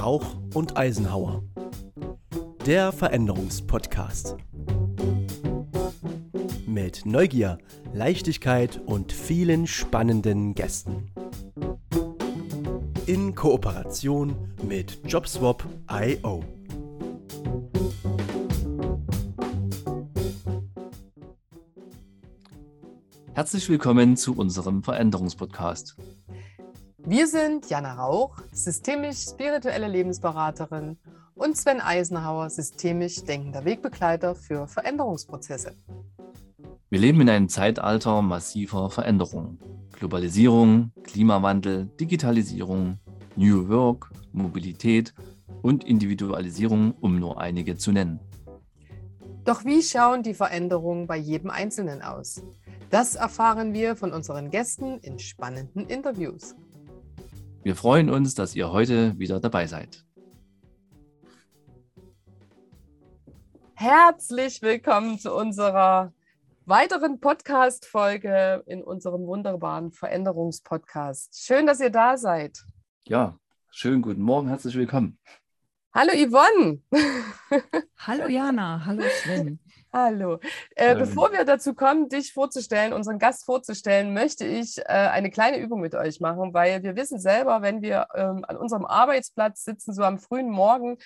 Rauch und Eisenhauer. Der Veränderungspodcast. Mit Neugier, Leichtigkeit und vielen spannenden Gästen. In Kooperation mit JobSwap.io. Herzlich willkommen zu unserem Veränderungspodcast. Wir sind Jana Rauch, systemisch-spirituelle Lebensberaterin und Sven Eisenhauer, systemisch denkender Wegbegleiter für Veränderungsprozesse. Wir leben in einem Zeitalter massiver Veränderungen. Globalisierung, Klimawandel, Digitalisierung, New Work, Mobilität und Individualisierung, um nur einige zu nennen. Doch wie schauen die Veränderungen bei jedem Einzelnen aus? Das erfahren wir von unseren Gästen in spannenden Interviews. Wir freuen uns, dass ihr heute wieder dabei seid. Herzlich willkommen zu unserer weiteren Podcast-Folge in unserem wunderbaren Veränderungspodcast. Schön, dass ihr da seid. Ja, schönen guten Morgen, herzlich willkommen. Hallo Yvonne. hallo Jana, hallo Sven. Hallo. Äh, bevor wir dazu kommen, dich vorzustellen, unseren Gast vorzustellen, möchte ich äh, eine kleine Übung mit euch machen, weil wir wissen selber, wenn wir ähm, an unserem Arbeitsplatz sitzen, so am frühen Morgen,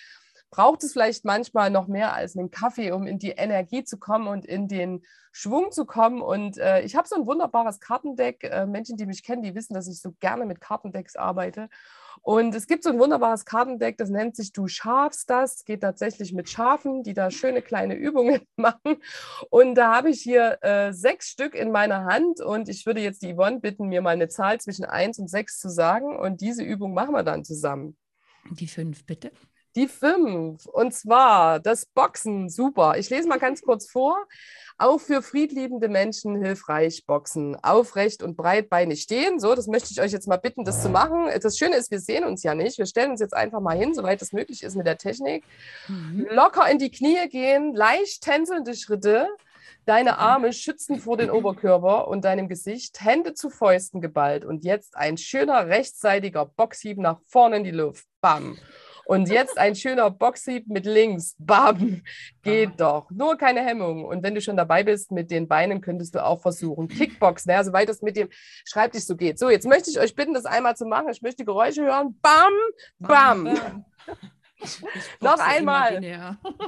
braucht es vielleicht manchmal noch mehr als einen Kaffee, um in die Energie zu kommen und in den Schwung zu kommen. Und äh, ich habe so ein wunderbares Kartendeck. Äh, Menschen, die mich kennen, die wissen, dass ich so gerne mit Kartendecks arbeite. Und es gibt so ein wunderbares Kartendeck, das nennt sich Du scharfst das. Geht tatsächlich mit Schafen, die da schöne kleine Übungen machen. Und da habe ich hier äh, sechs Stück in meiner Hand. Und ich würde jetzt die Yvonne bitten, mir mal eine Zahl zwischen eins und sechs zu sagen. Und diese Übung machen wir dann zusammen. Die fünf, bitte. Die fünf. Und zwar das Boxen. Super. Ich lese mal ganz kurz vor. Auch für friedliebende Menschen hilfreich Boxen. Aufrecht und breitbeinig stehen. So, das möchte ich euch jetzt mal bitten, das zu machen. Das Schöne ist, wir sehen uns ja nicht. Wir stellen uns jetzt einfach mal hin, soweit es möglich ist mit der Technik. Mhm. Locker in die Knie gehen, leicht tänzelnde Schritte. Deine Arme schützen vor den Oberkörper und deinem Gesicht, Hände zu Fäusten geballt. Und jetzt ein schöner rechtsseitiger Boxhieb nach vorne in die Luft. Bam. Und jetzt ein schöner Boxhieb mit links. Bam. Geht doch. Nur keine Hemmung. Und wenn du schon dabei bist mit den Beinen, könntest du auch versuchen. Kickboxen, ja, soweit es mit dem Schreibtisch so geht. So, jetzt möchte ich euch bitten, das einmal zu machen. Ich möchte die Geräusche hören. Bam, bam. bam. Noch einmal.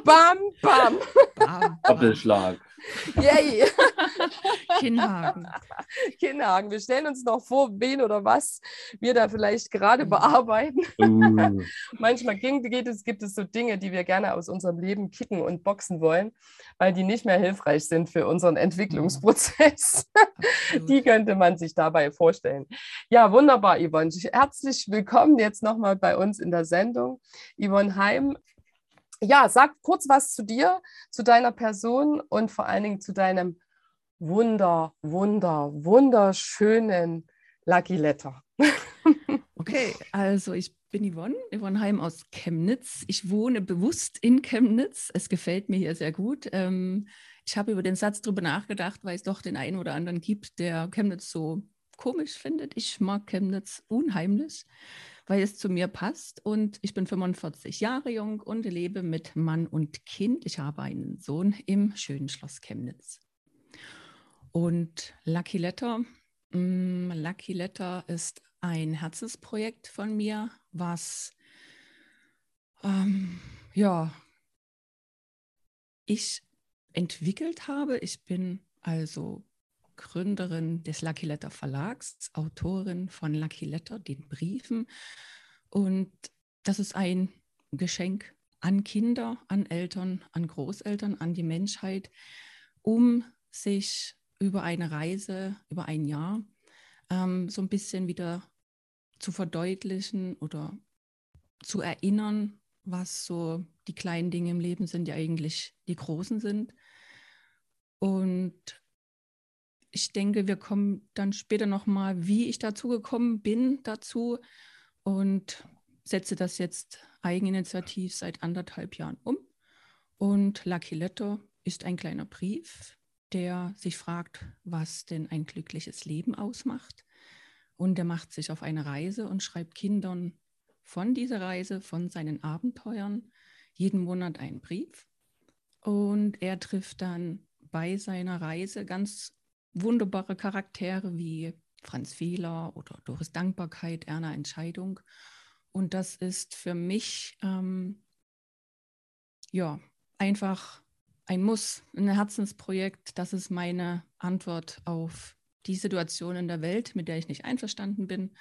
Bam, bam. bam. Doppelschlag. Yay. Kinnhaken. Kinnhaken. Wir stellen uns noch vor, wen oder was wir da vielleicht gerade mhm. bearbeiten. Uh. Manchmal geht es, gibt es so Dinge, die wir gerne aus unserem Leben kicken und boxen wollen, weil die nicht mehr hilfreich sind für unseren Entwicklungsprozess. die könnte man sich dabei vorstellen. Ja, wunderbar, Yvonne. Herzlich willkommen jetzt nochmal bei uns in der Sendung. Yvonne Heim ja, sag kurz was zu dir, zu deiner Person und vor allen Dingen zu deinem wunder, wunder, wunderschönen Lucky Letter. Okay, also ich bin Yvonne, Yvonne Heim aus Chemnitz. Ich wohne bewusst in Chemnitz. Es gefällt mir hier sehr gut. Ähm, ich habe über den Satz drüber nachgedacht, weil es doch den einen oder anderen gibt, der Chemnitz so komisch findet. Ich mag Chemnitz unheimlich weil es zu mir passt. Und ich bin 45 Jahre jung und lebe mit Mann und Kind. Ich habe einen Sohn im schönen Schloss Chemnitz. Und Lucky Letter, mh, mm, Lucky Letter ist ein Herzensprojekt von mir, was ähm, ja ich entwickelt habe. Ich bin also Gründerin des Lucky Letter Verlags, Autorin von Lucky Letter, den Briefen. Und das ist ein Geschenk an Kinder, an Eltern, an Großeltern, an die Menschheit, um sich über eine Reise, über ein Jahr, ähm, so ein bisschen wieder zu verdeutlichen oder zu erinnern, was so die kleinen Dinge im Leben sind, die eigentlich die großen sind. Und ich denke, wir kommen dann später nochmal, wie ich dazu gekommen bin, dazu und setze das jetzt eigeninitiativ seit anderthalb Jahren um. Und Lucky Letter ist ein kleiner Brief, der sich fragt, was denn ein glückliches Leben ausmacht. Und er macht sich auf eine Reise und schreibt Kindern von dieser Reise, von seinen Abenteuern, jeden Monat einen Brief. Und er trifft dann bei seiner Reise ganz wunderbare Charaktere wie Franz Fehler oder Doris Dankbarkeit, Erna Entscheidung. Und das ist für mich ähm, ja einfach ein Muss, ein Herzensprojekt. Das ist meine Antwort auf die Situation in der Welt, mit der ich nicht einverstanden bin.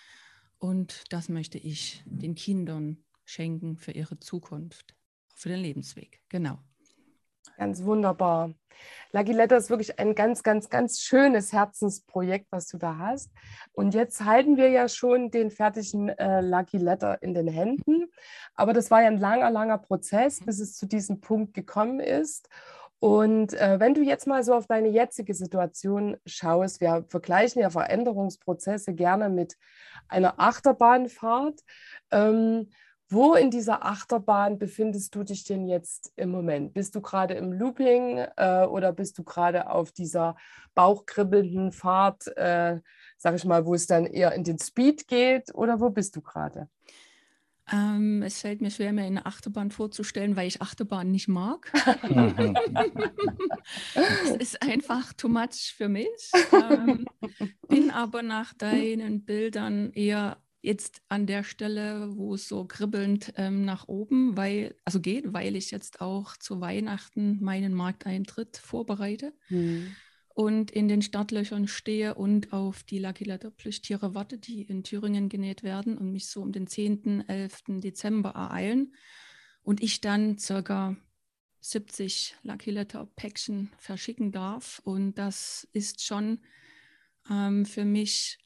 Und das möchte ich den Kindern schenken für ihre Zukunft, für den Lebensweg. Genau. Ganz wunderbar. Lucky Letter ist wirklich ein ganz, ganz, ganz schönes Herzensprojekt, was du da hast. Und jetzt halten wir ja schon den fertigen äh, Lucky Letter in den Händen. Aber das war ja ein langer, langer Prozess, bis es zu diesem Punkt gekommen ist. Und äh, wenn du jetzt mal so auf deine jetzige Situation schaust, wir vergleichen ja Veränderungsprozesse gerne mit einer Achterbahnfahrt. Ähm, wo in dieser Achterbahn befindest du dich denn jetzt im Moment? Bist du gerade im Looping äh, oder bist du gerade auf dieser bauchkribbelnden Fahrt, äh, sag ich mal, wo es dann eher in den Speed geht oder wo bist du gerade? Ähm, es fällt mir schwer, mir eine Achterbahn vorzustellen, weil ich Achterbahn nicht mag. Es ist einfach too much für mich. Ähm, bin aber nach deinen Bildern eher jetzt an der Stelle, wo es so kribbelnd ähm, nach oben, weil, also geht, weil ich jetzt auch zu Weihnachten meinen Markteintritt vorbereite. Mhm und in den Startlöchern stehe und auf die Lucky Letter Plüschtiere warte, die in Thüringen genäht werden und mich so um den 10., 11. Dezember ereilen. Und ich dann circa 70 Lucky Letter Päckchen verschicken darf. Und das ist schon ähm, für mich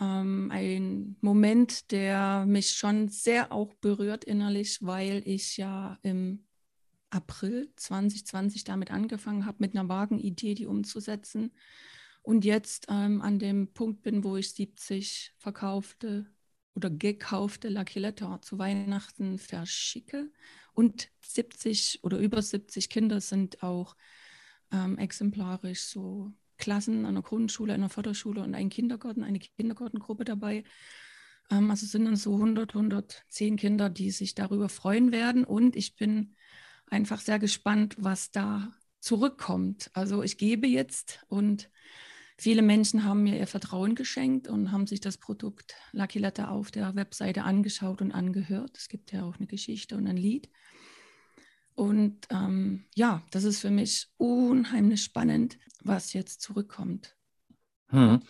ähm, ein Moment, der mich schon sehr auch berührt innerlich, weil ich ja im April 2020 damit angefangen habe, mit einer vagen Idee die umzusetzen. Und jetzt ähm, an dem Punkt bin, wo ich 70 verkaufte oder gekaufte Letter zu Weihnachten verschicke. Und 70 oder über 70 Kinder sind auch ähm, exemplarisch so Klassen einer Grundschule, einer Förderschule und ein Kindergarten, eine Kindergartengruppe dabei. Ähm, also sind dann so 100, 110 Kinder, die sich darüber freuen werden. Und ich bin einfach sehr gespannt, was da zurückkommt. Also ich gebe jetzt und viele Menschen haben mir ihr Vertrauen geschenkt und haben sich das Produkt Lucky Letter auf der Webseite angeschaut und angehört. Es gibt ja auch eine Geschichte und ein Lied. Und ähm, ja, das ist für mich unheimlich spannend, was jetzt zurückkommt. Hm.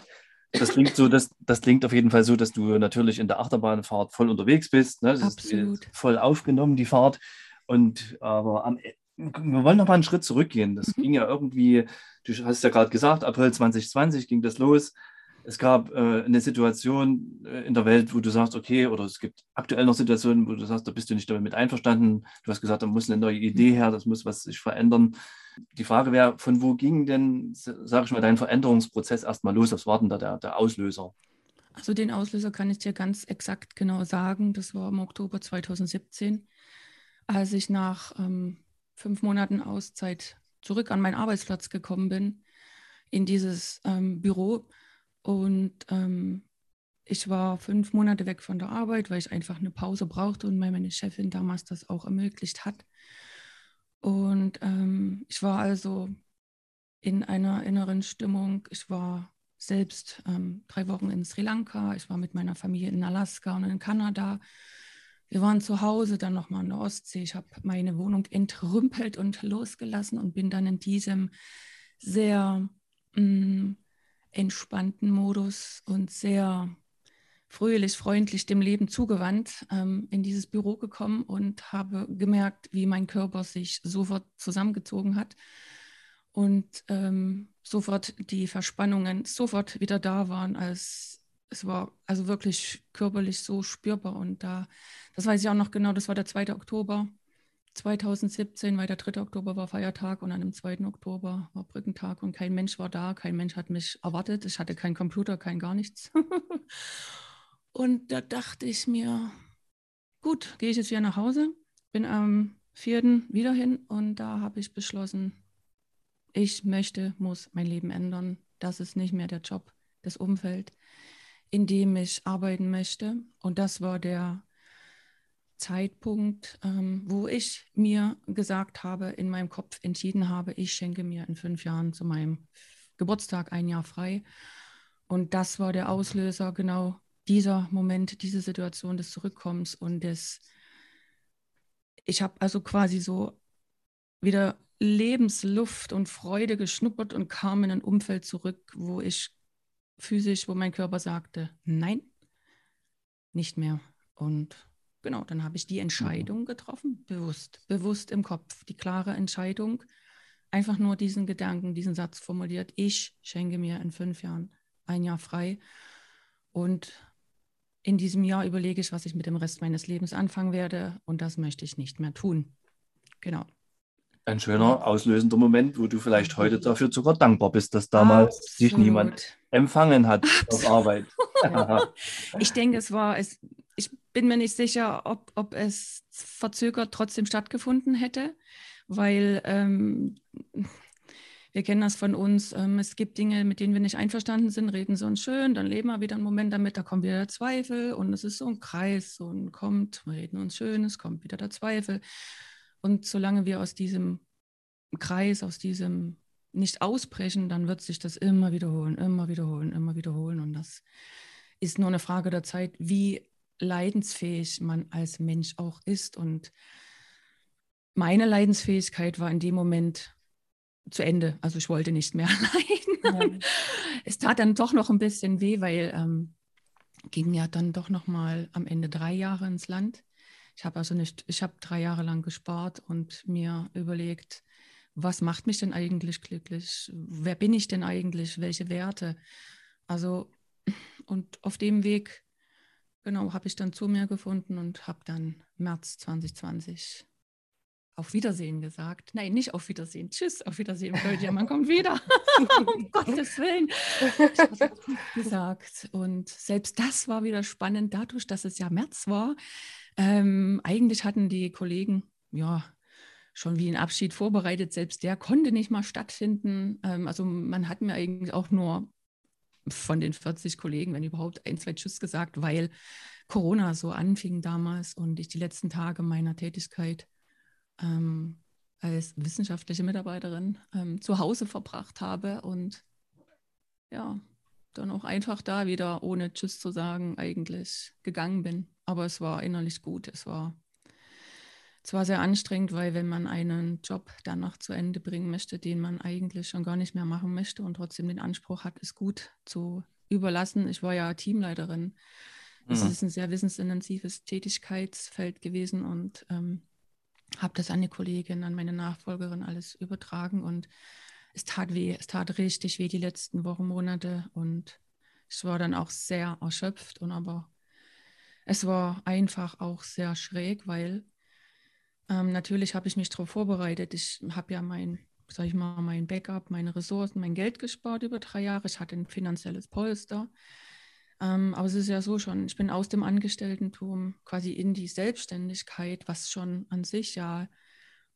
Das klingt so, das, das klingt auf jeden Fall so, dass du natürlich in der Achterbahnfahrt voll unterwegs bist. Ne? Das Absolut. ist voll aufgenommen, die Fahrt. Und aber am, e, wir wollen noch mal einen Schritt zurückgehen. Das mhm. ging ja irgendwie, du hast ja gerade gesagt, April 2020 ging das los. Es gab äh, eine Situation äh, in der Welt, wo du sagst, okay, oder es gibt aktuell noch Situationen, wo du sagst, da bist du nicht damit einverstanden. Du hast gesagt, da muss eine neue Idee her, das muss was sich verändern. Die Frage wäre, von wo ging denn, sag ich mal, dein Veränderungsprozess erstmal los? Was war denn da der, der Auslöser? Also den Auslöser kann ich dir ganz exakt genau sagen. Das war im Oktober 2017 als ich nach ähm, fünf Monaten Auszeit zurück an meinen Arbeitsplatz gekommen bin, in dieses ähm, Büro. Und ähm, ich war fünf Monate weg von der Arbeit, weil ich einfach eine Pause brauchte und meine Chefin damals das auch ermöglicht hat. Und ähm, ich war also in einer inneren Stimmung. Ich war selbst ähm, drei Wochen in Sri Lanka, ich war mit meiner Familie in Alaska und in Kanada wir waren zu Hause, dann nochmal in der Ostsee. Ich habe meine Wohnung entrümpelt und losgelassen und bin dann in diesem sehr mh, mm, entspannten Modus und sehr fröhlich, freundlich dem Leben zugewandt ähm, in dieses Büro gekommen und habe gemerkt, wie mein Körper sich sofort zusammengezogen hat und ähm, sofort die Verspannungen sofort wieder da waren, als es war also wirklich körperlich so spürbar. Und da, das weiß ich auch noch genau, das war der 2. Oktober 2017, weil der 3. Oktober war Feiertag und an dem 2. Oktober war Brückentag und kein Mensch war da, kein Mensch hat mich erwartet. Ich hatte keinen Computer, kein gar nichts. und da dachte ich mir, gut, gehe ich jetzt wieder nach Hause, bin am 4. wieder hin und da habe ich beschlossen, ich möchte, muss mein Leben ändern. Das ist nicht mehr der Job, das Umfeld in dem ich arbeiten möchte. Und das war der Zeitpunkt, ähm, wo ich mir gesagt habe, in meinem Kopf entschieden habe, ich schenke mir in fünf Jahren zu meinem Geburtstag ein Jahr frei. Und das war der Auslöser, genau dieser Moment, diese Situation des Zurückkommens und des, ich habe also quasi so wieder Lebensluft und Freude geschnuppert und kam in ein Umfeld zurück, wo ich physisch, wo mein Körper sagte, nein, nicht mehr. Und genau, dann habe ich die Entscheidung getroffen, bewusst, bewusst im Kopf, die klare Entscheidung, einfach nur diesen Gedanken, diesen Satz formuliert, ich schenke mir in fünf Jahren ein Jahr frei und in diesem Jahr überlege ich, was ich mit dem Rest meines Lebens anfangen werde und das möchte ich nicht mehr tun. Genau. Ein schöner, auslösender Moment, wo du vielleicht heute dafür sogar dankbar bist, dass damals Absolut. sich niemand empfangen hat auf Arbeit. ich denke, es war, es, bin mir nicht sicher, ob, ob es verzögert trotzdem stattgefunden hätte, weil ähm, wir kennen das von uns. Ähm, es gibt Dinge, mit denen wir nicht einverstanden sind, reden so uns schön, dann leben wir wieder einen Moment damit, da kommt wieder der Zweifel und es ist so ein Kreis, so ein kommt, wir reden uns schön, es kommt wieder der Zweifel. Und solange wir aus diesem Kreis, aus diesem nicht ausbrechen, dann wird sich das immer wiederholen, immer wiederholen, immer wiederholen. Und das ist nur eine Frage der Zeit, wie leidensfähig man als Mensch auch ist. Und meine Leidensfähigkeit war in dem Moment zu Ende. Also ich wollte nicht mehr leiden. Ja. Es tat dann doch noch ein bisschen weh, weil ähm, ging ja dann doch noch mal am Ende drei Jahre ins Land. Ich habe also nicht, ich habe drei Jahre lang gespart und mir überlegt, was macht mich denn eigentlich glücklich? Wer bin ich denn eigentlich? Welche Werte? Also, und auf dem Weg, genau, habe ich dann zu mir gefunden und habe dann März 2020 auf Wiedersehen gesagt. Nein, nicht auf Wiedersehen. Tschüss, auf Wiedersehen, Claudia, man kommt wieder. um Gottes Willen. Ich gesagt. Und selbst das war wieder spannend, dadurch, dass es ja März war. Ähm, eigentlich hatten die Kollegen, ja, schon wie ein Abschied vorbereitet. Selbst der konnte nicht mal stattfinden. Ähm, also man hat mir eigentlich auch nur von den 40 Kollegen, wenn überhaupt, ein, zwei Tschüss gesagt, weil Corona so anfing damals und ich die letzten Tage meiner Tätigkeit ähm, als wissenschaftliche Mitarbeiterin ähm, zu Hause verbracht habe und ja, dann auch einfach da wieder ohne Tschüss zu sagen eigentlich gegangen bin. Aber es war innerlich gut. Es war zwar sehr anstrengend, weil wenn man einen Job dann noch zu Ende bringen möchte, den man eigentlich schon gar nicht mehr machen möchte und trotzdem den Anspruch hat, es gut zu überlassen. Ich war ja Teamleiterin. Es mhm. ist ein sehr wissensintensives Tätigkeitsfeld gewesen und ähm, habe das an die Kollegin, an meine Nachfolgerin alles übertragen und es tat weh, es tat richtig weh die letzten Wochen, Monate und ich war dann auch sehr erschöpft und aber es war einfach auch sehr schräg, weil ähm, natürlich habe ich mich darauf vorbereitet. Ich habe ja mein, sag ich mal, mein Backup, meine Ressourcen, mein Geld gespart über drei Jahre. Ich hatte ein finanzielles Polster. Ähm, aber es ist ja so schon, ich bin aus dem Angestelltentum quasi in die Selbstständigkeit, was schon an sich ja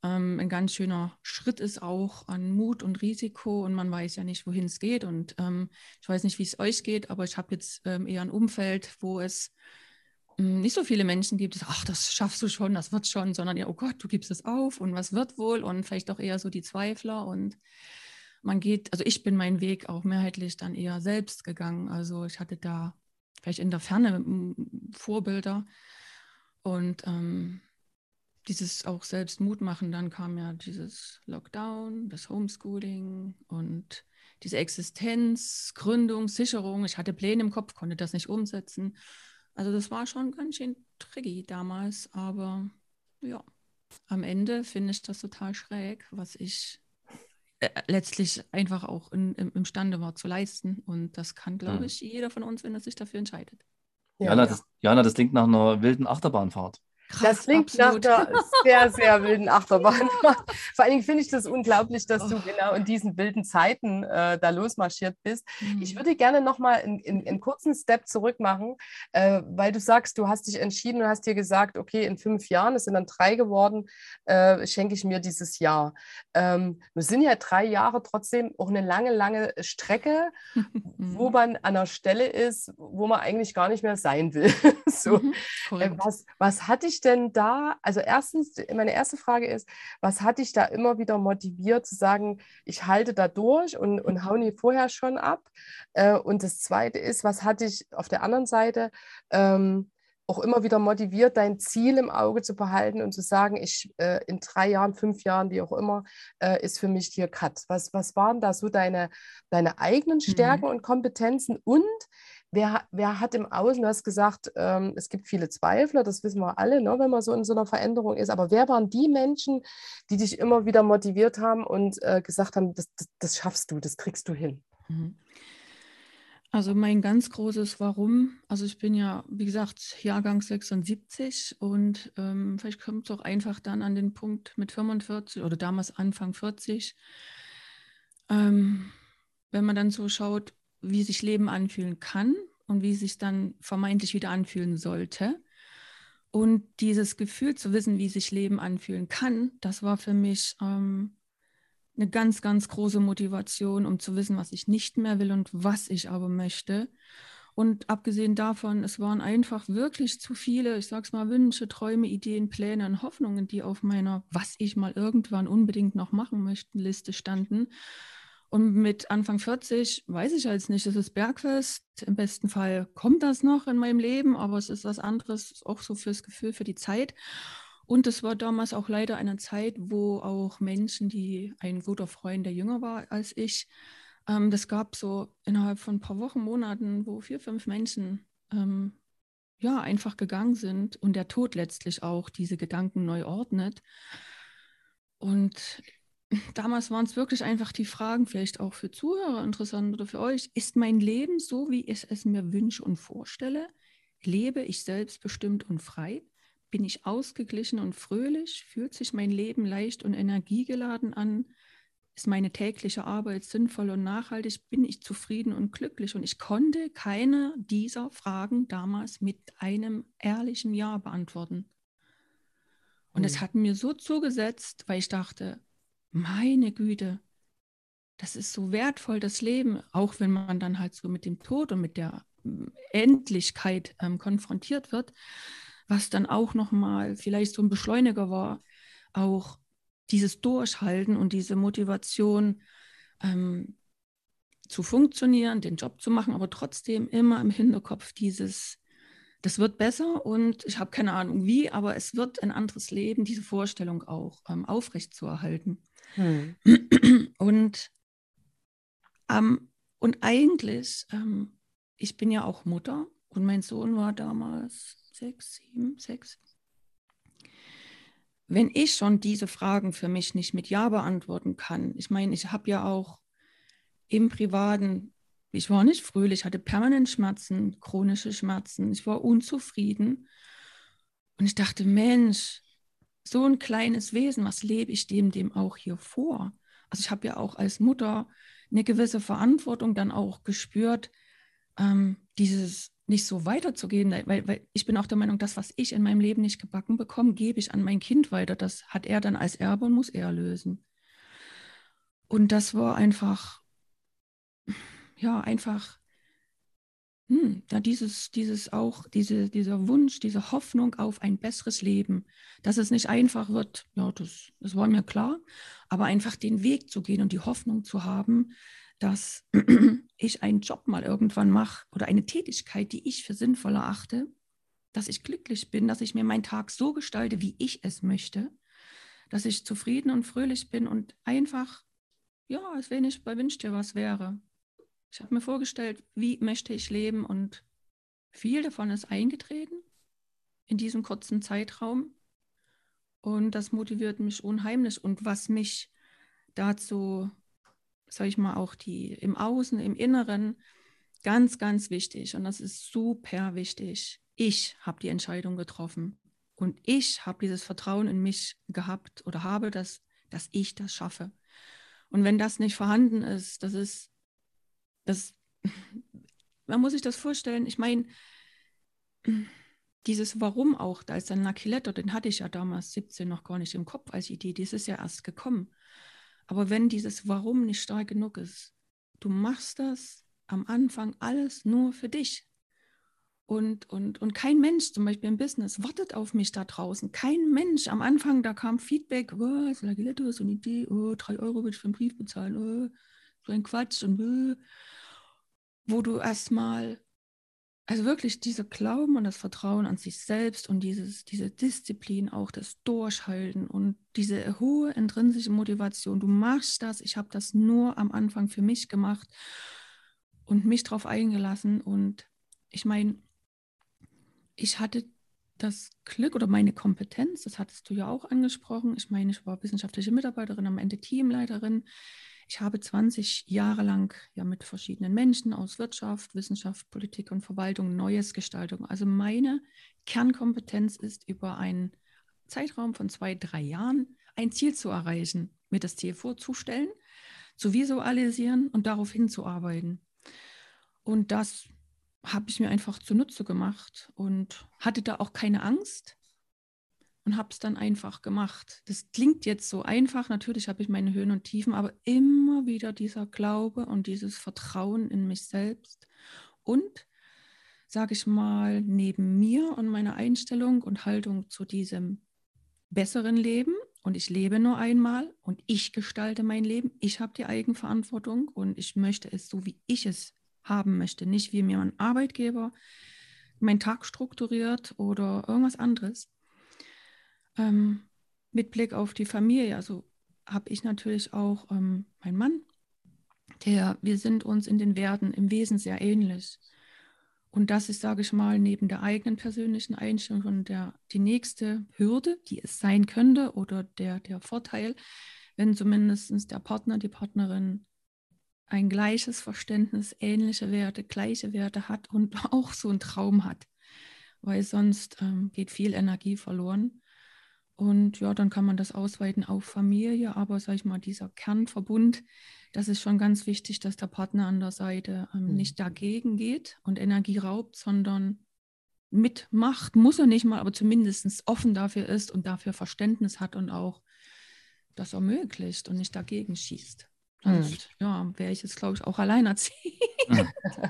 ähm, ein ganz schöner Schritt ist auch an Mut und Risiko und man weiß ja nicht, wohin es geht. Und ähm, ich weiß nicht, wie es euch geht, aber ich habe jetzt ähm, eher ein Umfeld, wo es nicht so viele Menschen gibt, die sagen, ach, das schaffst du schon, das wird schon, sondern ja, oh Gott, du gibst es auf und was wird wohl und vielleicht auch eher so die Zweifler und man geht, also ich bin meinen Weg auch mehrheitlich dann eher selbst gegangen. Also ich hatte da vielleicht in der Ferne hm, Vorbilder und ähm, dieses auch selbst Mut machen, dann kam ja dieses Lockdown, das Homeschooling und diese Existenz, Gründung, Sicherung. Ich hatte Pläne im Kopf, konnte das nicht umsetzen. Also das war schon ganz schön tricky damals, aber ja, am Ende finde ich das total schräg, was ich äh, letztlich einfach auch in, im, imstande war zu leisten. Und das kann, glaube hm. ich, jeder von uns, wenn er sich dafür entscheidet. Ja, Jana, das, Jana, das klingt nach einer wilden Achterbahnfahrt. Krass, das klingt absolut. nach einer sehr, sehr wilden Achterbahn. Vor allen Dingen finde ich das unglaublich, dass oh. du genau in diesen wilden Zeiten äh, da losmarschiert bist. Mhm. Ich würde gerne nochmal einen, kurzen Step zurück machen, äh, weil du sagst, du hast dich entschieden und hast dir gesagt, okay, in fünf Jahren, es sind dann drei geworden, äh, schenke ich mir dieses Jahr. Ähm, wir sind ja drei Jahre trotzdem auch eine lange, lange Strecke, wo man an einer Stelle ist, wo man eigentlich gar nicht mehr sein will. so. Mhm, äh, was, was hat dich dich denn da, also erstens, meine erste Frage ist, was hat dich da immer wieder motiviert zu sagen, ich halte da durch und, und hau nie vorher schon ab? Äh, und das zweite ist, was hat dich auf der anderen Seite ähm, auch immer wieder motiviert, dein Ziel im Auge zu behalten und zu sagen, ich äh, in drei Jahren, fünf Jahren, wie auch immer, äh, ist für mich hier Cut. Was, was waren da so deine, deine eigenen mhm. Stärken mhm. und Kompetenzen und wer, wer hat im Außen, du hast gesagt, ähm, es gibt viele Zweifler, das wissen wir alle, ne, wenn man so in so einer Veränderung ist, aber wer waren die Menschen, die dich immer wieder motiviert haben und äh, gesagt haben, das, das, das schaffst du, das kriegst du hin? Mhm. Also mein ganz großes Warum, also ich bin ja, wie gesagt, Jahrgang 76 und ähm, vielleicht kommt es auch einfach dann an den Punkt mit 45 oder damals Anfang 40, ähm, wenn man dann so schaut, wie sich Leben anfühlen kann und wie sich dann vermeintlich wieder anfühlen sollte. Und dieses Gefühl zu wissen, wie sich Leben anfühlen kann, das war für mich ähm, eine ganz, ganz große Motivation, um zu wissen, was ich nicht mehr will und was ich aber möchte. Und abgesehen davon, es waren einfach wirklich zu viele, ich sag's mal, Wünsche, Träume, Ideen, Pläne und Hoffnungen, die auf meiner, was ich mal irgendwann unbedingt noch machen möchte, Liste standen. Und mit Anfang 40 weiß ich jetzt nicht, es ist Bergfest. Im besten Fall kommt das noch in meinem Leben, aber es ist was anderes, auch so fürs Gefühl, für die Zeit. Und es war damals auch leider eine Zeit, wo auch Menschen, die ein guter Freund, der jünger war als ich, ähm, das gab so innerhalb von ein paar Wochen, Monaten, wo vier, fünf Menschen ähm, ja einfach gegangen sind und der Tod letztlich auch diese Gedanken neu ordnet. Und damals waren es wirklich einfach die Fragen, vielleicht auch für Zuhörer interessant oder für euch, ist mein Leben so, wie ich es mir wünsche und vorstelle? Lebe ich selbstbestimmt und frei? Bin ich ausgeglichen und fröhlich? Fühlt sich mein Leben leicht und energiegeladen an? Ist meine tägliche Arbeit sinnvoll und nachhaltig? Bin ich zufrieden und glücklich? Und ich konnte keine dieser Fragen damals mit einem ehrlichen Ja beantworten. Und mhm. es hat mir so zugesetzt, weil ich dachte, meine Güte, das ist so wertvoll, das Leben, auch wenn man dann halt so mit dem Tod und mit der Endlichkeit ähm, konfrontiert wird was dann auch nochmal vielleicht so ein Beschleuniger war, auch dieses Durchhalten und diese Motivation ähm, zu funktionieren, den Job zu machen, aber trotzdem immer im Hinterkopf dieses, das wird besser und ich habe keine Ahnung wie, aber es wird ein anderes Leben, diese Vorstellung auch ähm, aufrechtzuerhalten. Hm. Und, ähm, und eigentlich, ähm, ich bin ja auch Mutter und mein Sohn war damals sechs, sieben, sechs. Wenn ich schon diese Fragen für mich nicht mit Ja beantworten kann, ich meine, ich habe ja auch im Privaten, ich war nicht fröhlich, hatte permanent Schmerzen, chronische Schmerzen, ich war unzufrieden. Und ich dachte, Mensch, so ein kleines Wesen, was lebe ich dem, dem auch hier vor? Also ich habe ja auch als Mutter eine gewisse Verantwortung dann auch gespürt, ähm, dieses nicht so weiterzugehen, weil, weil ich bin auch der Meinung, das, was ich in meinem Leben nicht gebacken bekomme, gebe ich an mein Kind weiter. Das hat er dann als Erbe und muss er lösen. Und das war einfach, ja, einfach, hm, ja, dieses, dieses auch, diese, dieser Wunsch, diese Hoffnung auf ein besseres Leben, dass es nicht einfach wird, ja, das, das war mir klar, aber einfach den Weg zu gehen und die Hoffnung zu haben, dass ich einen Job mal irgendwann mache oder eine Tätigkeit, die ich für sinnvoll erachte, dass ich glücklich bin, dass ich mir meinen Tag so gestalte, wie ich es möchte, dass ich zufrieden und fröhlich bin und einfach, ja, als wenn ich bei Wünsch dir was wäre. Ich habe mir vorgestellt, wie möchte ich leben und viel davon ist eingetreten in diesem kurzen Zeitraum. Und das motiviert mich unheimlich. Und was mich dazu sage ich mal, auch die im Außen, im Inneren, ganz, ganz wichtig. Und das ist super wichtig. Ich habe die Entscheidung getroffen. Und ich habe dieses Vertrauen in mich gehabt oder habe, dass, dass ich das schaffe. Und wenn das nicht vorhanden ist, das ist, das, man muss sich das vorstellen, ich meine, dieses Warum auch, da ist dann Letter, den hatte ich ja damals 17 noch gar nicht im Kopf als Idee, das ist ja erst gekommen. Aber wenn dieses Warum nicht stark genug ist, du machst das am Anfang alles nur für dich. Und, und, und kein Mensch, zum Beispiel im Business, wartet auf mich da draußen. Kein Mensch. Am Anfang, da kam Feedback, oh, Lagiletto, so eine Idee, oh, drei Euro will ich für einen Brief bezahlen, oh, so ein Quatsch und wo du erstmal, also wirklich dieser Glauben und das Vertrauen an sich selbst und dieses, diese Disziplin, auch das Durchhalten und diese hohe intrinsische Motivation, du machst das, ich habe das nur am Anfang für mich gemacht und mich darauf eingelassen und ich meine, ich hatte das Glück oder meine Kompetenz, das hattest du ja auch angesprochen. Ich meine, ich war wissenschaftliche Mitarbeiterin, am Ende Teamleiterin. Ich habe 20 Jahre lang ja mit verschiedenen Menschen aus Wirtschaft, Wissenschaft, Politik und Verwaltung Neues Gestaltung. Also meine Kernkompetenz ist über einen Zeitraum von zwei, drei Jahren ein Ziel zu erreichen, mir das Ziel vorzustellen, zu visualisieren und darauf hinzuarbeiten. Und das habe ich mir einfach zunutze gemacht und hatte da auch keine Angst und habe es dann einfach gemacht. Das klingt jetzt so einfach, natürlich habe ich meine Höhen und Tiefen, aber immer wieder dieser Glaube und dieses Vertrauen in mich selbst und, sage ich mal, neben mir und meiner Einstellung und Haltung zu diesem besseren Leben und ich lebe nur einmal und ich gestalte mein Leben, ich habe die Eigenverantwortung und ich möchte es so, wie ich es haben möchte. Nicht wie mir mein Arbeitgeber meinen Tag strukturiert oder irgendwas anderes. Ähm, mit Blick auf die Familie, also habe ich natürlich auch ähm, meinen Mann, der, wir sind uns in den Werten im Wesen sehr ähnlich. Und das ist, sage ich mal, neben der eigenen persönlichen Einstellung schon der, die nächste Hürde, die es sein könnte, oder der, der Vorteil, wenn zumindest der Partner, die Partnerin ein gleiches Verständnis, ähnliche Werte, gleiche Werte hat und auch so einen Traum hat, weil sonst ähm, geht viel Energie verloren. Und ja, dann kann man das ausweiten auf Familie, aber sag ich mal, dieser Kernverbund, das ist schon ganz wichtig, dass der Partner an der Seite ähm, mhm. nicht dagegen geht und Energie raubt, sondern mitmacht, muss er nicht mal, aber zumindest offen dafür ist und dafür Verständnis hat und auch das ermöglicht und nicht dagegen schießt. Sonst, hm. ja, wäre ich jetzt, glaube ich, auch alleinerziehend. Hm.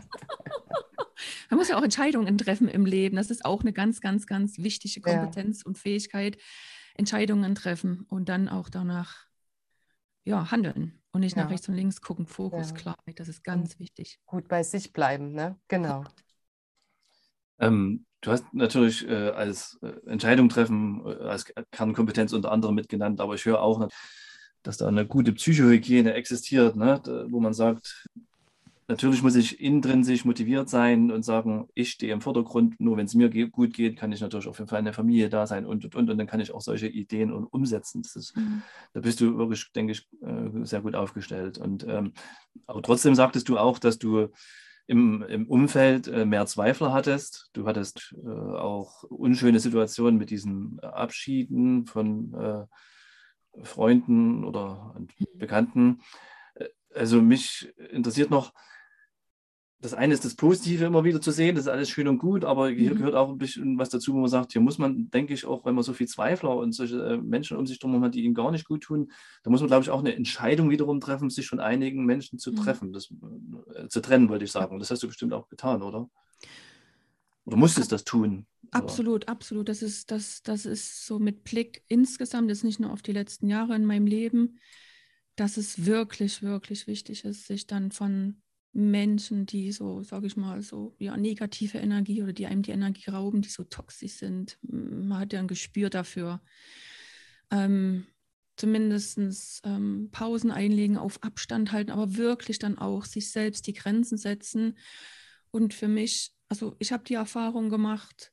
Man muss ja auch Entscheidungen treffen im Leben. Das ist auch eine ganz, ganz, ganz wichtige Kompetenz ja. und Fähigkeit. Entscheidungen treffen und dann auch danach ja, handeln und nicht ja. nach rechts und links gucken. Fokus, ja. Klarheit, das ist ganz und wichtig. Gut bei sich bleiben, ne? Genau. Ähm, du hast natürlich äh, als äh, Entscheidung treffen, äh, als Kernkompetenz unter anderem mitgenannt, aber ich höre auch, dass da eine gute Psychohygiene existiert, ne? wo man sagt, natürlich muss ich intrinsisch motiviert sein und sagen, ich stehe im Vordergrund, nur wenn es mir gut geht, kann ich natürlich auf jeden Fall in der Familie da sein und, und, und, und dann kann ich auch solche Ideen umsetzen. Ist, mhm. Da bist du wirklich, denke ich, äh, sehr gut aufgestellt. Und, ähm, aber trotzdem sagtest du auch, dass du im, im Umfeld äh, mehr Zweifler hattest. Du hattest äh, auch unschöne Situationen mit diesen Abschieden von äh, Freunden oder mhm. Bekannten. Äh, also mich interessiert noch, das eine ist das Positive immer wieder zu sehen, das ist alles schön und gut, aber hier mhm. gehört auch ein bisschen was dazu, wo man sagt, hier muss man, denke ich, auch wenn man so viel Zweifler und solche äh, Menschen um sich drum hat, die ihnen gar nicht gut tun, da muss man, glaube ich, auch eine Entscheidung wiederum treffen, sich von einigen Menschen zu mhm. treffen, das, äh, zu trennen, wollte ich sagen. Und das hast du bestimmt auch getan, oder? Oder musstest das tun? Absolut, absolut. Das ist, das, das ist so mit Blick insgesamt, jetzt nicht nur auf die letzten Jahre in meinem Leben, dass es wirklich, wirklich wichtig ist, sich dann von Menschen, die so, sage ich mal, so ja, negative Energie oder die einem die Energie rauben, die so toxisch sind, man hat ja ein Gespür dafür. Ähm, zumindest ähm, Pausen einlegen, auf Abstand halten, aber wirklich dann auch sich selbst die Grenzen setzen. Und für mich, also ich habe die Erfahrung gemacht,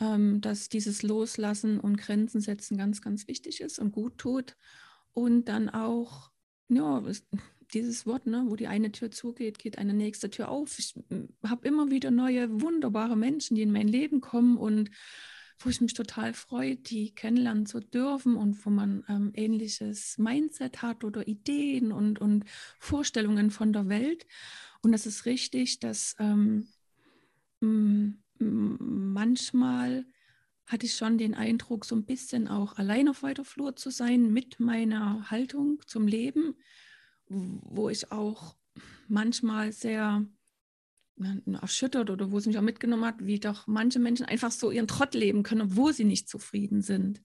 ähm, dass dieses Loslassen und Grenzen setzen ganz, ganz wichtig ist und gut tut. Und dann auch, ja, dieses Wort, ne, wo die eine Tür zugeht, geht eine nächste Tür auf. Ich habe immer wieder neue, wunderbare Menschen, die in mein Leben kommen und wo ich mich total freue, die kennenlernen zu dürfen und wo man ähm, ähnliches Mindset hat oder Ideen und, und Vorstellungen von der Welt. Und es ist richtig, dass ähm, hm, manchmal hatte ich schon den Eindruck, so ein bisschen auch allein auf weiter Flur zu sein mit meiner Haltung zum Leben, wo ich auch manchmal sehr erschüttert oder wo es mich auch mitgenommen hat, wie doch manche Menschen einfach so ihren Trott leben können, obwohl sie nicht zufrieden sind,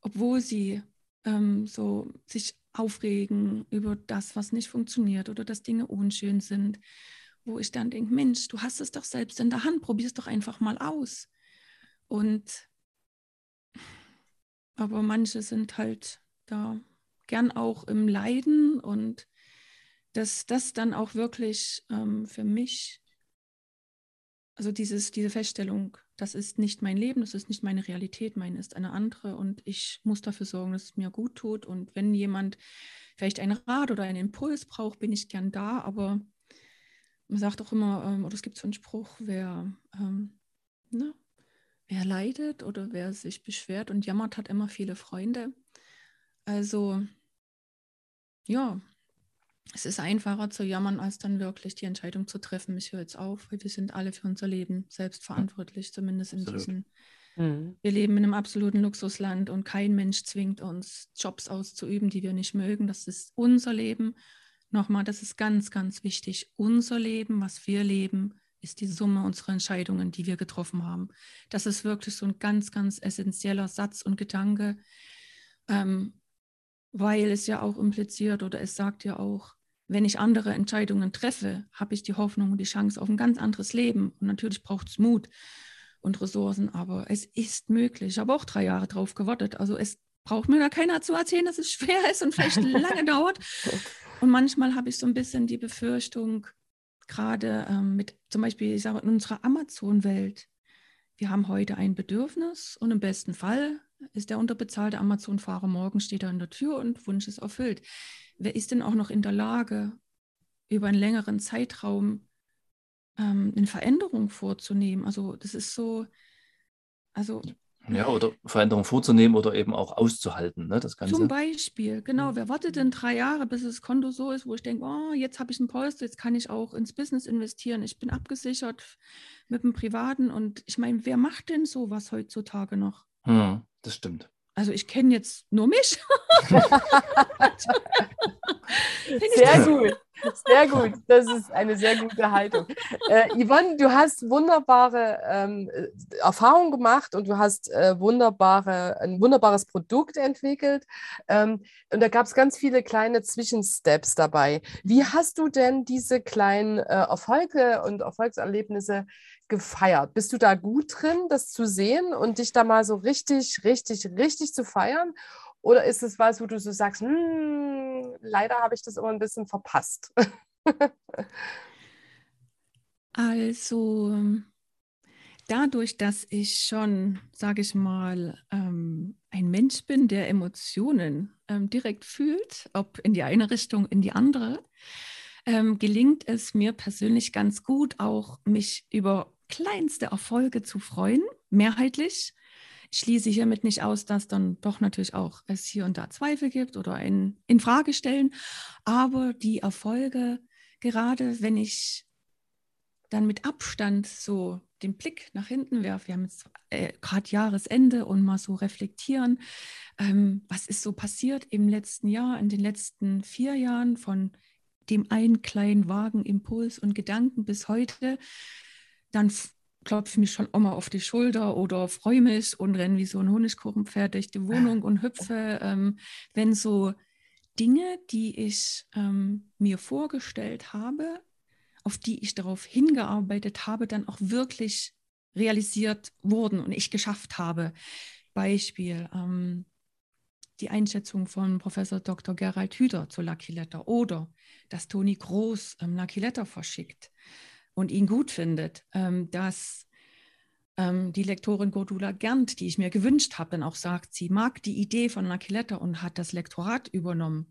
obwohl sie ähm, so sich aufregen über das, was nicht funktioniert oder dass Dinge unschön sind, wo ich dann denke, Mensch, du hast es doch selbst in der Hand, probier es doch einfach mal aus. Und aber manche sind halt da gern auch im Leiden und dass das dann auch wirklich ähm, für mich, also dieses, diese Feststellung, das ist nicht mein Leben, das ist nicht meine Realität, meine ist eine andere und ich muss dafür sorgen, dass es mir gut tut. Und wenn jemand vielleicht einen Rat oder einen Impuls braucht, bin ich gern da, aber man sagt auch immer, ähm, oder es gibt so einen Spruch, wer, ähm, ne, wer leidet oder wer sich beschwert und jammert, hat immer viele Freunde. Also ja, es ist einfacher zu jammern, als dann wirklich die Entscheidung zu treffen, ich höre jetzt auf, weil wir sind alle für unser Leben selbst verantwortlich, zumindest in Absolut. diesem. Mhm. Wir leben in einem absoluten Luxusland und kein Mensch zwingt uns, Jobs auszuüben, die wir nicht mögen. Das ist unser Leben. Nochmal, das ist ganz, ganz wichtig. Unser Leben, was wir leben, ist die Summe unserer Entscheidungen, die wir getroffen haben. Das ist wirklich so ein ganz, ganz essentieller Satz und Gedanke. Ähm, weil es ja auch impliziert oder es sagt ja auch, wenn ich andere Entscheidungen treffe, habe ich die Hoffnung und die Chance auf ein ganz anderes Leben. Und natürlich braucht es Mut und Ressourcen, aber es ist möglich. Ich habe auch drei Jahre drauf gewartet. Also es braucht mir da keiner zu erzählen, dass es schwer ist und vielleicht lange dauert. Und manchmal habe ich so ein bisschen die Befürchtung, gerade ähm, mit zum Beispiel, ich sage, in unserer Amazon-Welt, wir haben heute ein Bedürfnis und im besten Fall ist der unterbezahlte Amazon-Fahrer morgen steht er an der Tür und Wunsch ist erfüllt. Wer ist denn auch noch in der Lage, über einen längeren Zeitraum ähm, eine Veränderung vorzunehmen? Also das ist so, also ja, oder Veränderungen vorzunehmen oder eben auch auszuhalten, ne, das Ganze. Zum Beispiel, genau. Wer wartet denn drei Jahre, bis das Konto so ist, wo ich denke, oh, jetzt habe ich einen Polster, jetzt kann ich auch ins Business investieren, ich bin abgesichert mit dem Privaten und ich meine, wer macht denn sowas heutzutage noch? Hm, das stimmt. Also ich kenne jetzt nur mich. sehr gut, sehr gut. Das ist eine sehr gute Haltung. Äh, Yvonne, du hast wunderbare ähm, Erfahrungen gemacht und du hast äh, wunderbare, ein wunderbares Produkt entwickelt. Ähm, und da gab es ganz viele kleine Zwischensteps dabei. Wie hast du denn diese kleinen äh, Erfolge und Erfolgserlebnisse gefeiert? Bist du da gut drin, das zu sehen und dich da mal so richtig, richtig, richtig zu feiern? Oder ist es was, wo du so sagst, hm, leider habe ich das immer ein bisschen verpasst? also dadurch, dass ich schon, sage ich mal, ähm, ein Mensch bin, der Emotionen ähm, direkt fühlt, ob in die eine Richtung, in die andere, ähm, gelingt es mir persönlich ganz gut, auch mich über kleinste Erfolge zu freuen, mehrheitlich. Ich schließe hiermit nicht aus, dass dann doch natürlich auch es hier und da Zweifel gibt oder ein in Frage stellen. Aber die Erfolge, gerade wenn ich dann mit Abstand so den Blick nach hinten werfe, wir haben jetzt äh, gerade Jahresende und mal so reflektieren, ähm, was ist so passiert im letzten Jahr, in den letzten vier Jahren von dem einen kleinen Wagen Impuls und Gedanken bis heute, dann klopfe ich mich schon mal auf die Schulter oder freue mich und renne wie so ein Honigkuchenpferd durch die Wohnung und hüpfe, ähm, wenn so Dinge, die ich ähm, mir vorgestellt habe, auf die ich darauf hingearbeitet habe, dann auch wirklich realisiert wurden und ich geschafft habe. Beispiel ähm, die Einschätzung von Professor Dr. Gerald Hüder zu Lucky Letter oder dass Toni Groß ähm, Lucky Letter verschickt und ihn gut findet, ähm, dass ähm, die Lektorin Gordula Gernt, die ich mir gewünscht habe, dann auch sagt, sie mag die Idee von Nakiletta und hat das Lektorat übernommen.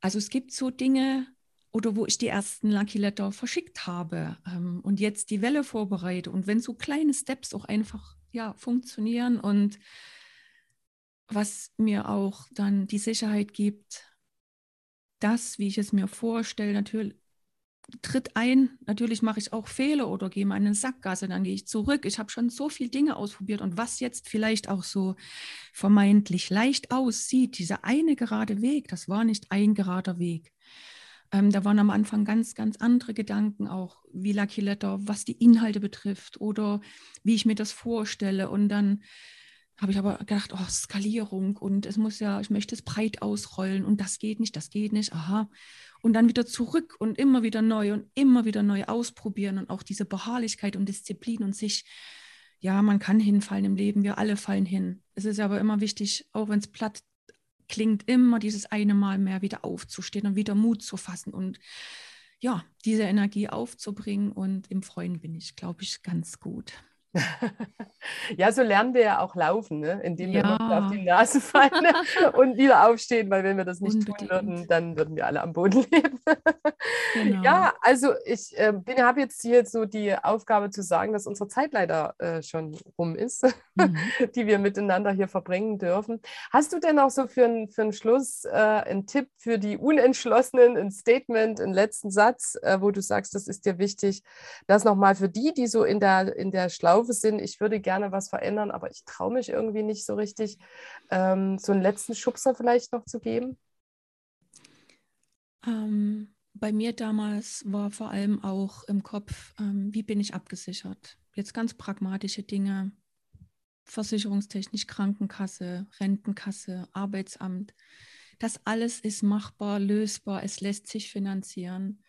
Also es gibt so Dinge, oder wo ich die ersten Lucky Letter verschickt habe ähm, und jetzt die Welle vorbereite. Und wenn so kleine Steps auch einfach ja, funktionieren und was mir auch dann die Sicherheit gibt, das, wie ich es mir vorstelle, natürlich tritt ein, natürlich mache ich auch Fehler oder gehe mal in eine Sackgasse, dann gehe ich zurück. Ich habe schon so viele Dinge ausprobiert und was jetzt vielleicht auch so vermeintlich leicht aussieht, dieser eine gerade Weg, das war nicht ein gerader Weg. Ähm, da waren am Anfang ganz, ganz andere Gedanken, auch wie Lucky Letter, was die Inhalte betrifft oder wie ich mir das vorstelle. Und dann habe ich aber gedacht, oh, Skalierung und es muss ja, ich möchte es breit ausrollen und das geht nicht, das geht nicht, aha. Und dann wieder zurück und immer wieder neu und immer wieder neu ausprobieren und auch diese Beharrlichkeit und Disziplin und sich, ja, man kann hinfallen im Leben, wir alle fallen hin. Es ist aber immer wichtig, auch wenn es platt klingt, immer dieses eine Mal mehr wieder aufzustehen und wieder Mut zu fassen und ja, diese Energie aufzubringen und im Freuen bin ich, glaube ich, ganz gut. Ja, so lernen wir ja auch laufen, ne? indem wir ja. auf die Nase fallen und wieder aufstehen, weil wenn wir das nicht Unbedingt. tun würden, dann würden wir alle am Boden leben. genau. Ja, also ich äh, habe jetzt hier so die Aufgabe zu sagen, dass unsere Zeit leider äh, schon rum ist, mhm. die wir miteinander hier verbringen dürfen. Hast du denn auch so für, für einen Schluss äh, einen Tipp für die Unentschlossenen, ein Statement, einen letzten Satz, äh, wo du sagst, das ist dir wichtig, das nochmal für die, die so in der, in der Schlaufe Sind, ich würde gerne was verändern, aber ich traue mich irgendwie nicht so richtig, ähm, so einen letzten Schubser vielleicht noch zu geben? Ähm, bei mir damals war vor allem auch im Kopf, ähm, wie bin ich abgesichert? Jetzt ganz pragmatische Dinge, versicherungstechnisch, Krankenkasse, Rentenkasse, Arbeitsamt. Das alles ist machbar, lösbar, es lässt sich finanzieren.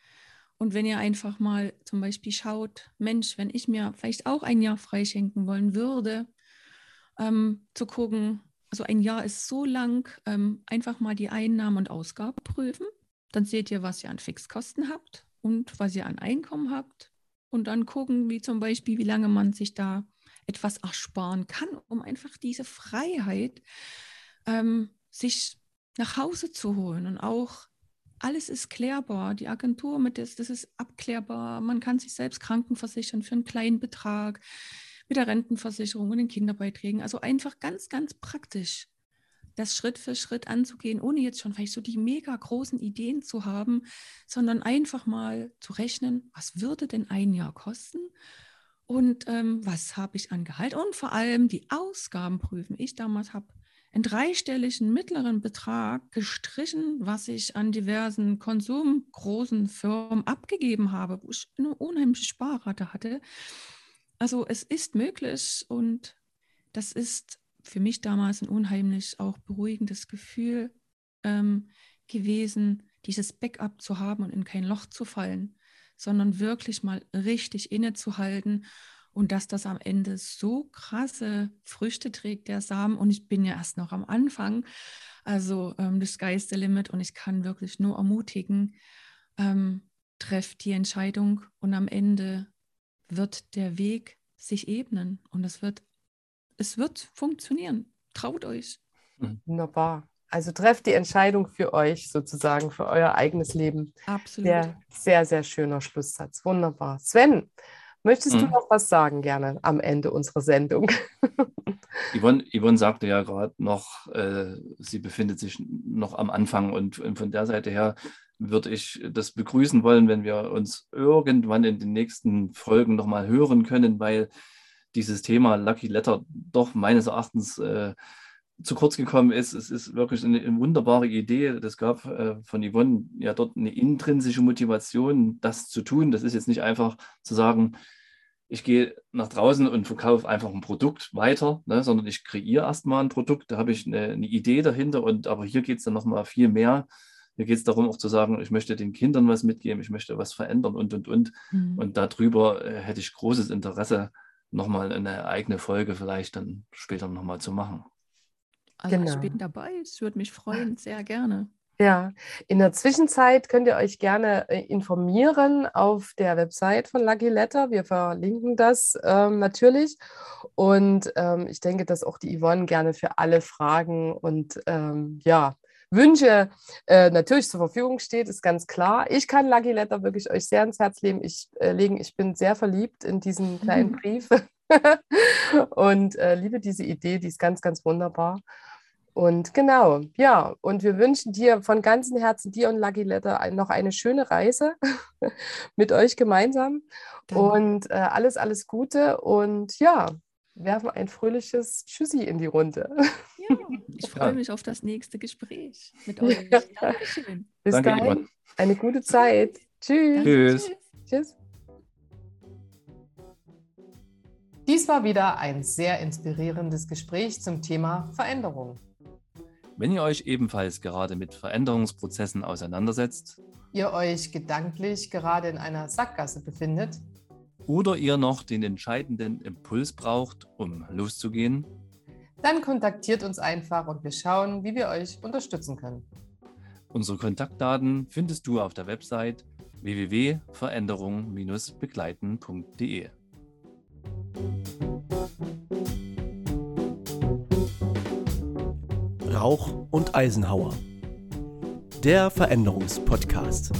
Und wenn ihr einfach mal zum Beispiel schaut, Mensch, wenn ich mir vielleicht auch ein Jahr freischenken wollen würde, ähm, zu gucken, also ein Jahr ist so lang, ähm, einfach mal die Einnahmen und Ausgaben prüfen. Dann seht ihr, was ihr an Fixkosten habt und was ihr an Einkommen habt. Und dann gucken, wie zum Beispiel, wie lange man sich da etwas ersparen kann, um einfach diese Freiheit ähm, sich nach Hause zu holen und auch alles ist klärbar. Die Agentur mit das, das ist abklärbar. Man kann sich selbst krankenversichern für einen kleinen Betrag mit der Rentenversicherung und den Kinderbeiträgen. Also einfach ganz, ganz praktisch das Schritt für Schritt anzugehen, ohne jetzt schon vielleicht so die mega großen Ideen zu haben, sondern einfach mal zu rechnen, was würde denn ein Jahr kosten und ähm, was habe ich an Gehalt und vor allem die Ausgaben prüfen. Ich damals habe einen dreistelligen mittleren Betrag gestrichen, was ich an diversen konsumgroßen Firmen abgegeben habe, wo ich eine unheimliche Sparrate hatte. Also es ist möglich und das ist für mich damals ein unheimlich auch beruhigendes Gefühl ähm, gewesen, dieses Backup zu haben und in kein Loch zu fallen, sondern wirklich mal richtig innezuhalten und dass das am Ende so krasse Früchte trägt, der Samen. Und ich bin ja erst noch am Anfang. Also ähm, the sky the limit und ich kann wirklich nur ermutigen, ähm, trefft die Entscheidung und am Ende wird der Weg sich ebnen und es wird, es wird funktionieren. Traut euch. Mhm. Wunderbar. Also trefft die Entscheidung für euch sozusagen, für euer eigenes Leben. Absolut. Sehr, sehr, sehr schöner Schlusssatz. Wunderbar. Sven, Möchtest mhm. du noch was sagen, gerne am Ende unserer Sendung? Yvonne, Yvonne sagte ja gerade noch, äh, sie befindet sich noch am Anfang und, und von der Seite her würde ich das begrüßen wollen, wenn wir uns irgendwann in den nächsten Folgen nochmal hören können, weil dieses Thema Lucky Letter doch meines Erachtens äh, zu kurz gekommen ist. Es ist wirklich eine, eine wunderbare Idee. Das gab äh, von Yvonne ja dort eine intrinsische Motivation, das zu tun. Das ist jetzt nicht einfach zu sagen, ich gehe nach draußen und verkaufe einfach ein Produkt weiter, ne, sondern ich kreiere erstmal ein Produkt, da habe ich eine, eine, Idee dahinter und aber hier geht es dann nochmal viel mehr. Hier geht es darum auch zu sagen, ich möchte den Kindern was mitgeben, ich möchte was verändern und und und. Mhm. Und darüber äh, hätte ich großes Interesse, nochmal eine eigene Folge vielleicht dann später nochmal zu machen. Also genau. ich bin dabei, es würde mich freuen, sehr gerne. Ja, in der Zwischenzeit könnt ihr euch gerne äh, informieren auf der Website von Lucky Letter. Wir verlinken das ähm, natürlich. Und ähm, ich denke, dass auch die Yvonne gerne für alle Fragen und ähm, ja, Wünsche äh, natürlich zur Verfügung steht, ist ganz klar. Ich kann Lucky Letter wirklich euch sehr ans Herz legen. Ich, äh, legen. ich bin sehr verliebt in diesen kleinen Brief und äh, liebe diese Idee, die ist ganz, ganz wunderbar. Und genau, ja, und wir wünschen dir von ganzem Herzen, dir und Lucky Letter, noch eine schöne Reise mit euch gemeinsam. Danke. Und äh, alles, alles Gute und ja, werfen ein fröhliches Tschüssi in die Runde. Ja, ich freue mich auf das nächste Gespräch mit euch. Dankeschön. Bis Danke, dahin, eine gute Zeit. Tschüss. Danke, Tschüss. Tschüss. Dies war wieder ein sehr inspirierendes Gespräch zum Thema Veränderung. Wenn ihr euch ebenfalls gerade mit Veränderungsprozessen auseinandersetzt Ihr euch gedanklich gerade in einer Sackgasse befindet, oder ihr noch den entscheidenden Impuls braucht, um loszugehen, dann kontaktiert uns einfach und wir schauen, wie wir euch unterstützen können. unsere Kontaktdaten findest du auf der Website www.veränderung-begleiten.de. Rauch und Eisenhauer. Der Veränderungspodcast.